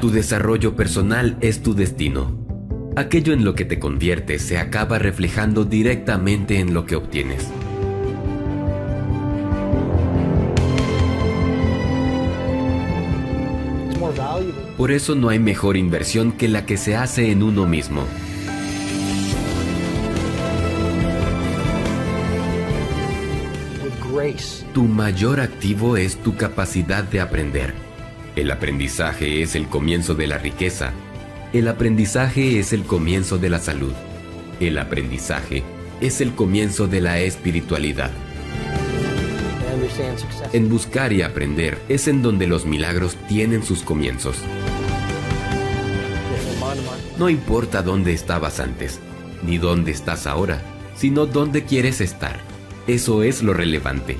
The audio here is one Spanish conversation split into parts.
Tu desarrollo personal es tu destino. Aquello en lo que te conviertes se acaba reflejando directamente en lo que obtienes. Por eso no hay mejor inversión que la que se hace en uno mismo. Tu mayor activo es tu capacidad de aprender. El aprendizaje es el comienzo de la riqueza. El aprendizaje es el comienzo de la salud. El aprendizaje es el comienzo de la espiritualidad. En buscar y aprender es en donde los milagros tienen sus comienzos. No importa dónde estabas antes, ni dónde estás ahora, sino dónde quieres estar. Eso es lo relevante.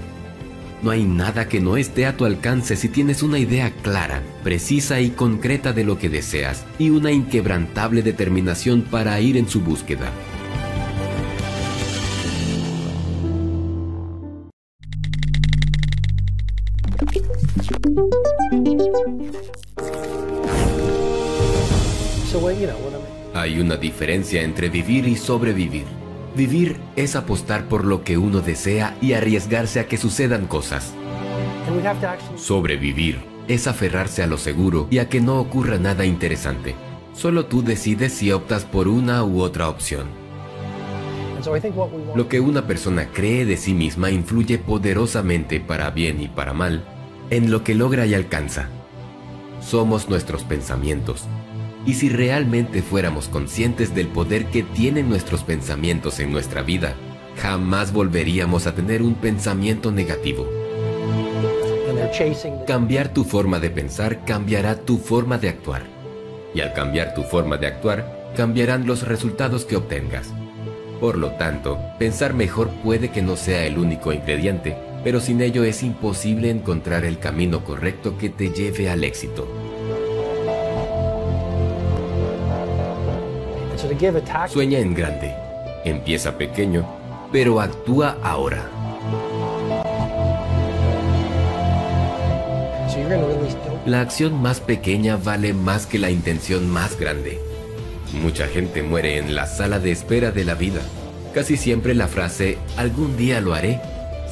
No hay nada que no esté a tu alcance si tienes una idea clara, precisa y concreta de lo que deseas y una inquebrantable determinación para ir en su búsqueda. Hay una diferencia entre vivir y sobrevivir. Vivir es apostar por lo que uno desea y arriesgarse a que sucedan cosas. Sobrevivir es aferrarse a lo seguro y a que no ocurra nada interesante. Solo tú decides si optas por una u otra opción. Lo que una persona cree de sí misma influye poderosamente para bien y para mal en lo que logra y alcanza. Somos nuestros pensamientos, y si realmente fuéramos conscientes del poder que tienen nuestros pensamientos en nuestra vida, jamás volveríamos a tener un pensamiento negativo. Cambiar tu forma de pensar cambiará tu forma de actuar. Y al cambiar tu forma de actuar, cambiarán los resultados que obtengas. Por lo tanto, pensar mejor puede que no sea el único ingrediente, pero sin ello es imposible encontrar el camino correcto que te lleve al éxito. Sueña en grande, empieza pequeño, pero actúa ahora. La acción más pequeña vale más que la intención más grande. Mucha gente muere en la sala de espera de la vida. Casi siempre la frase algún día lo haré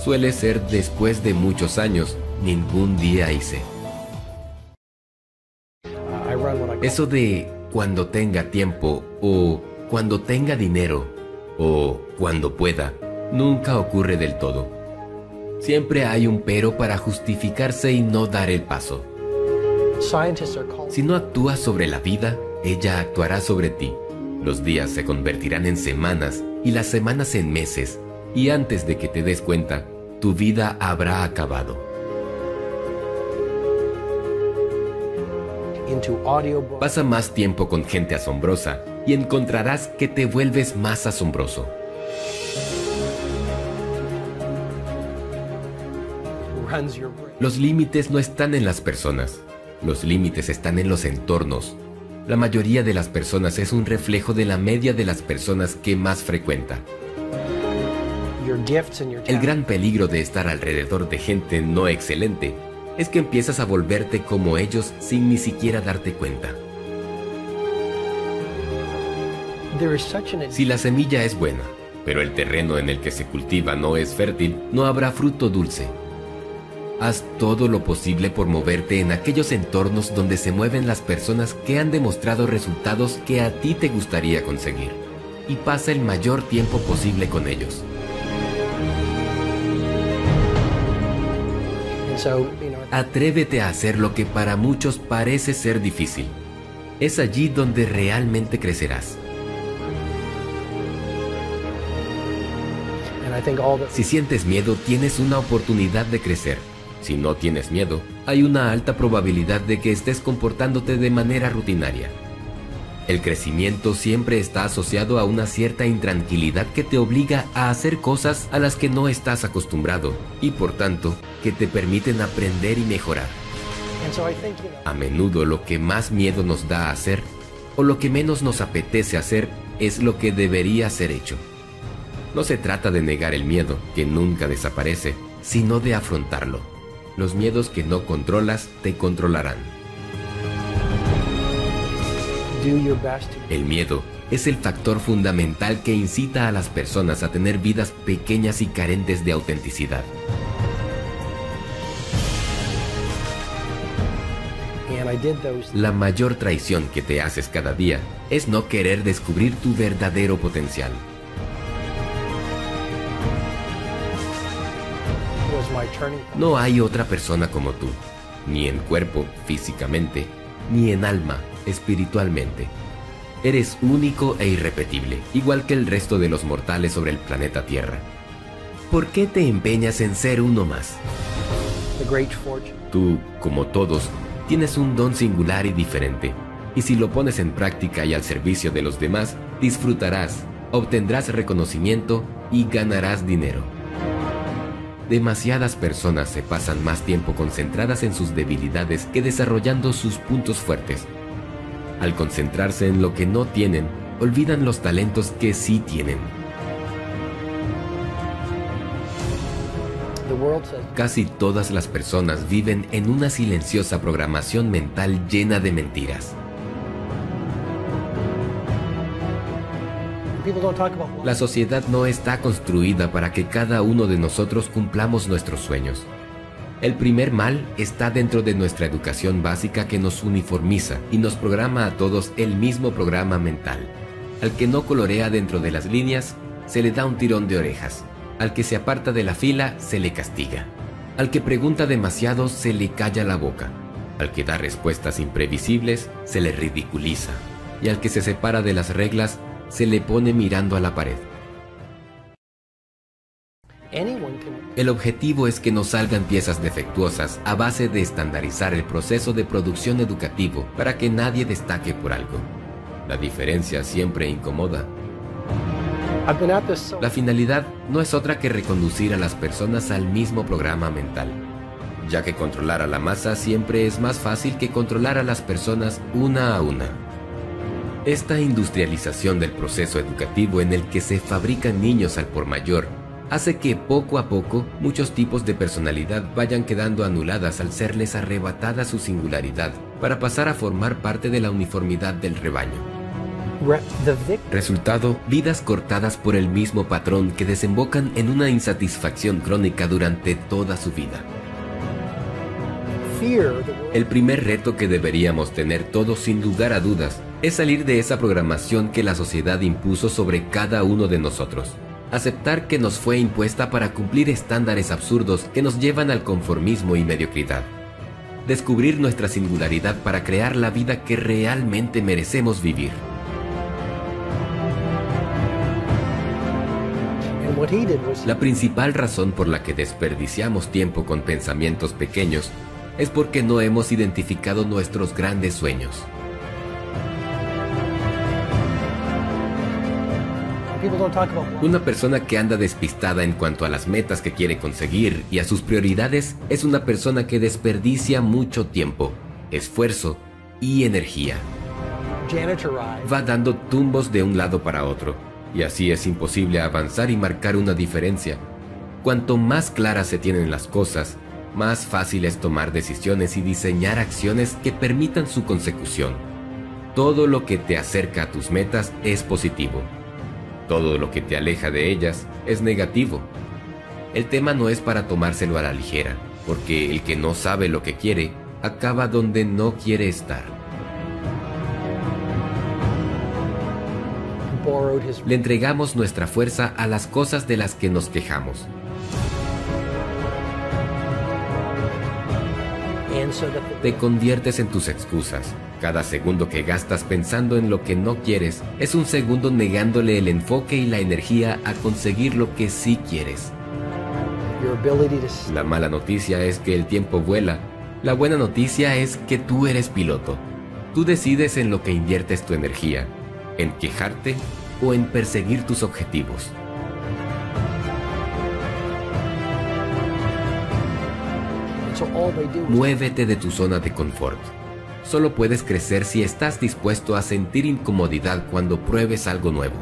suele ser después de muchos años, ningún día hice. Eso de cuando tenga tiempo o cuando tenga dinero o cuando pueda, nunca ocurre del todo. Siempre hay un pero para justificarse y no dar el paso. Si no actúas sobre la vida, ella actuará sobre ti. Los días se convertirán en semanas y las semanas en meses, y antes de que te des cuenta, tu vida habrá acabado. Pasa más tiempo con gente asombrosa y encontrarás que te vuelves más asombroso. Los límites no están en las personas, los límites están en los entornos. La mayoría de las personas es un reflejo de la media de las personas que más frecuenta. El gran peligro de estar alrededor de gente no excelente es que empiezas a volverte como ellos sin ni siquiera darte cuenta. Si la semilla es buena, pero el terreno en el que se cultiva no es fértil, no habrá fruto dulce. Haz todo lo posible por moverte en aquellos entornos donde se mueven las personas que han demostrado resultados que a ti te gustaría conseguir y pasa el mayor tiempo posible con ellos. Atrévete a hacer lo que para muchos parece ser difícil. Es allí donde realmente crecerás. Si sientes miedo, tienes una oportunidad de crecer. Si no tienes miedo, hay una alta probabilidad de que estés comportándote de manera rutinaria. El crecimiento siempre está asociado a una cierta intranquilidad que te obliga a hacer cosas a las que no estás acostumbrado y por tanto que te permiten aprender y mejorar. A menudo lo que más miedo nos da a hacer o lo que menos nos apetece hacer es lo que debería ser hecho. No se trata de negar el miedo, que nunca desaparece, sino de afrontarlo. Los miedos que no controlas te controlarán. El miedo es el factor fundamental que incita a las personas a tener vidas pequeñas y carentes de autenticidad. La mayor traición que te haces cada día es no querer descubrir tu verdadero potencial. No hay otra persona como tú, ni en cuerpo, físicamente, ni en alma, espiritualmente. Eres único e irrepetible, igual que el resto de los mortales sobre el planeta Tierra. ¿Por qué te empeñas en ser uno más? Tú, como todos, tienes un don singular y diferente, y si lo pones en práctica y al servicio de los demás, disfrutarás, obtendrás reconocimiento y ganarás dinero. Demasiadas personas se pasan más tiempo concentradas en sus debilidades que desarrollando sus puntos fuertes. Al concentrarse en lo que no tienen, olvidan los talentos que sí tienen. Casi todas las personas viven en una silenciosa programación mental llena de mentiras. La sociedad no está construida para que cada uno de nosotros cumplamos nuestros sueños. El primer mal está dentro de nuestra educación básica que nos uniformiza y nos programa a todos el mismo programa mental. Al que no colorea dentro de las líneas, se le da un tirón de orejas. Al que se aparta de la fila, se le castiga. Al que pregunta demasiado, se le calla la boca. Al que da respuestas imprevisibles, se le ridiculiza. Y al que se separa de las reglas, se le pone mirando a la pared. El objetivo es que no salgan piezas defectuosas a base de estandarizar el proceso de producción educativo para que nadie destaque por algo. La diferencia siempre incomoda. La finalidad no es otra que reconducir a las personas al mismo programa mental, ya que controlar a la masa siempre es más fácil que controlar a las personas una a una. Esta industrialización del proceso educativo en el que se fabrican niños al por mayor hace que poco a poco muchos tipos de personalidad vayan quedando anuladas al serles arrebatada su singularidad para pasar a formar parte de la uniformidad del rebaño. Resultado, vidas cortadas por el mismo patrón que desembocan en una insatisfacción crónica durante toda su vida. El primer reto que deberíamos tener todos sin lugar a dudas es salir de esa programación que la sociedad impuso sobre cada uno de nosotros. Aceptar que nos fue impuesta para cumplir estándares absurdos que nos llevan al conformismo y mediocridad. Descubrir nuestra singularidad para crear la vida que realmente merecemos vivir. La principal razón por la que desperdiciamos tiempo con pensamientos pequeños es porque no hemos identificado nuestros grandes sueños. Una persona que anda despistada en cuanto a las metas que quiere conseguir y a sus prioridades es una persona que desperdicia mucho tiempo, esfuerzo y energía. Va dando tumbos de un lado para otro, y así es imposible avanzar y marcar una diferencia. Cuanto más claras se tienen las cosas, más fácil es tomar decisiones y diseñar acciones que permitan su consecución. Todo lo que te acerca a tus metas es positivo todo lo que te aleja de ellas es negativo. El tema no es para tomárselo a la ligera, porque el que no sabe lo que quiere, acaba donde no quiere estar. Le entregamos nuestra fuerza a las cosas de las que nos quejamos. Te conviertes en tus excusas, cada segundo que gastas pensando en lo que no quieres es un segundo negándole el enfoque y la energía a conseguir lo que sí quieres. La mala noticia es que el tiempo vuela. La buena noticia es que tú eres piloto. Tú decides en lo que inviertes tu energía, en quejarte o en perseguir tus objetivos. Muévete de tu zona de confort solo puedes crecer si estás dispuesto a sentir incomodidad cuando pruebes algo nuevo.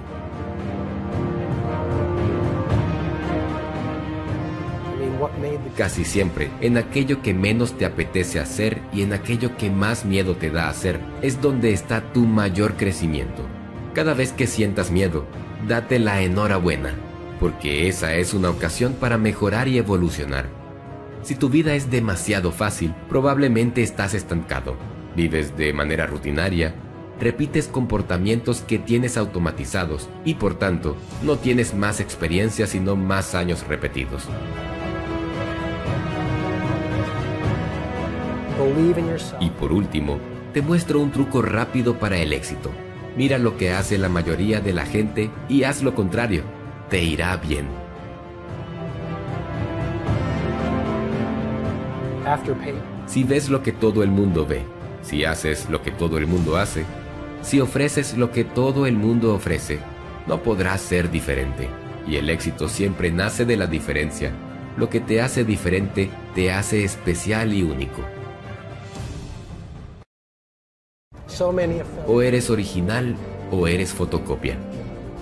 Casi siempre, en aquello que menos te apetece hacer y en aquello que más miedo te da hacer, es donde está tu mayor crecimiento. Cada vez que sientas miedo, date la enhorabuena, porque esa es una ocasión para mejorar y evolucionar. Si tu vida es demasiado fácil, probablemente estás estancado. Vives de manera rutinaria, repites comportamientos que tienes automatizados y por tanto no tienes más experiencia sino más años repetidos. Y por último, te muestro un truco rápido para el éxito. Mira lo que hace la mayoría de la gente y haz lo contrario. Te irá bien. Si ves lo que todo el mundo ve, si haces lo que todo el mundo hace, si ofreces lo que todo el mundo ofrece, no podrás ser diferente. Y el éxito siempre nace de la diferencia. Lo que te hace diferente te hace especial y único. O eres original o eres fotocopia.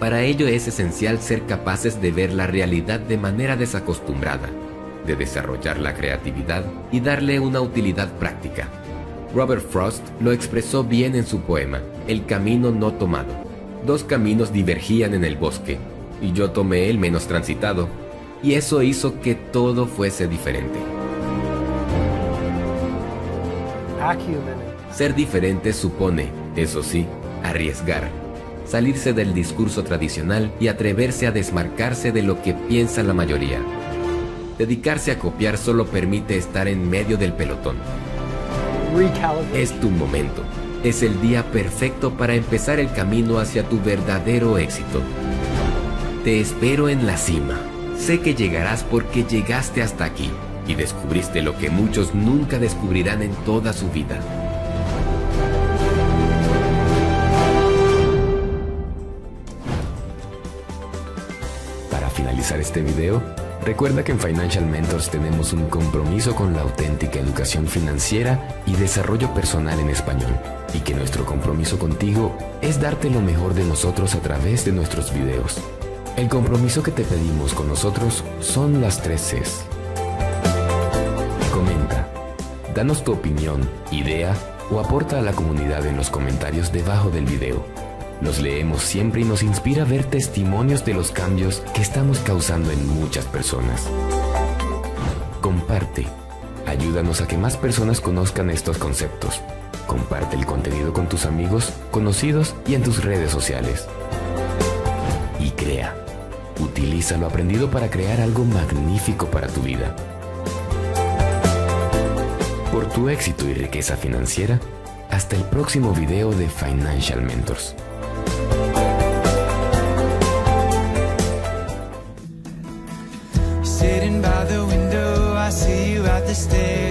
Para ello es esencial ser capaces de ver la realidad de manera desacostumbrada, de desarrollar la creatividad y darle una utilidad práctica. Robert Frost lo expresó bien en su poema, El camino no tomado. Dos caminos divergían en el bosque, y yo tomé el menos transitado, y eso hizo que todo fuese diferente. Ser diferente supone, eso sí, arriesgar, salirse del discurso tradicional y atreverse a desmarcarse de lo que piensa la mayoría. Dedicarse a copiar solo permite estar en medio del pelotón es tu momento. Es el día perfecto para empezar el camino hacia tu verdadero éxito. Te espero en la cima. Sé que llegarás porque llegaste hasta aquí y descubriste lo que muchos nunca descubrirán en toda su vida. Para finalizar este video, Recuerda que en Financial Mentors tenemos un compromiso con la auténtica educación financiera y desarrollo personal en español, y que nuestro compromiso contigo es darte lo mejor de nosotros a través de nuestros videos. El compromiso que te pedimos con nosotros son las tres Cs. Comenta, danos tu opinión, idea o aporta a la comunidad en los comentarios debajo del video. Los leemos siempre y nos inspira ver testimonios de los cambios que estamos causando en muchas personas. Comparte. Ayúdanos a que más personas conozcan estos conceptos. Comparte el contenido con tus amigos, conocidos y en tus redes sociales. Y crea. Utiliza lo aprendido para crear algo magnífico para tu vida. Por tu éxito y riqueza financiera, hasta el próximo video de Financial Mentors. stay.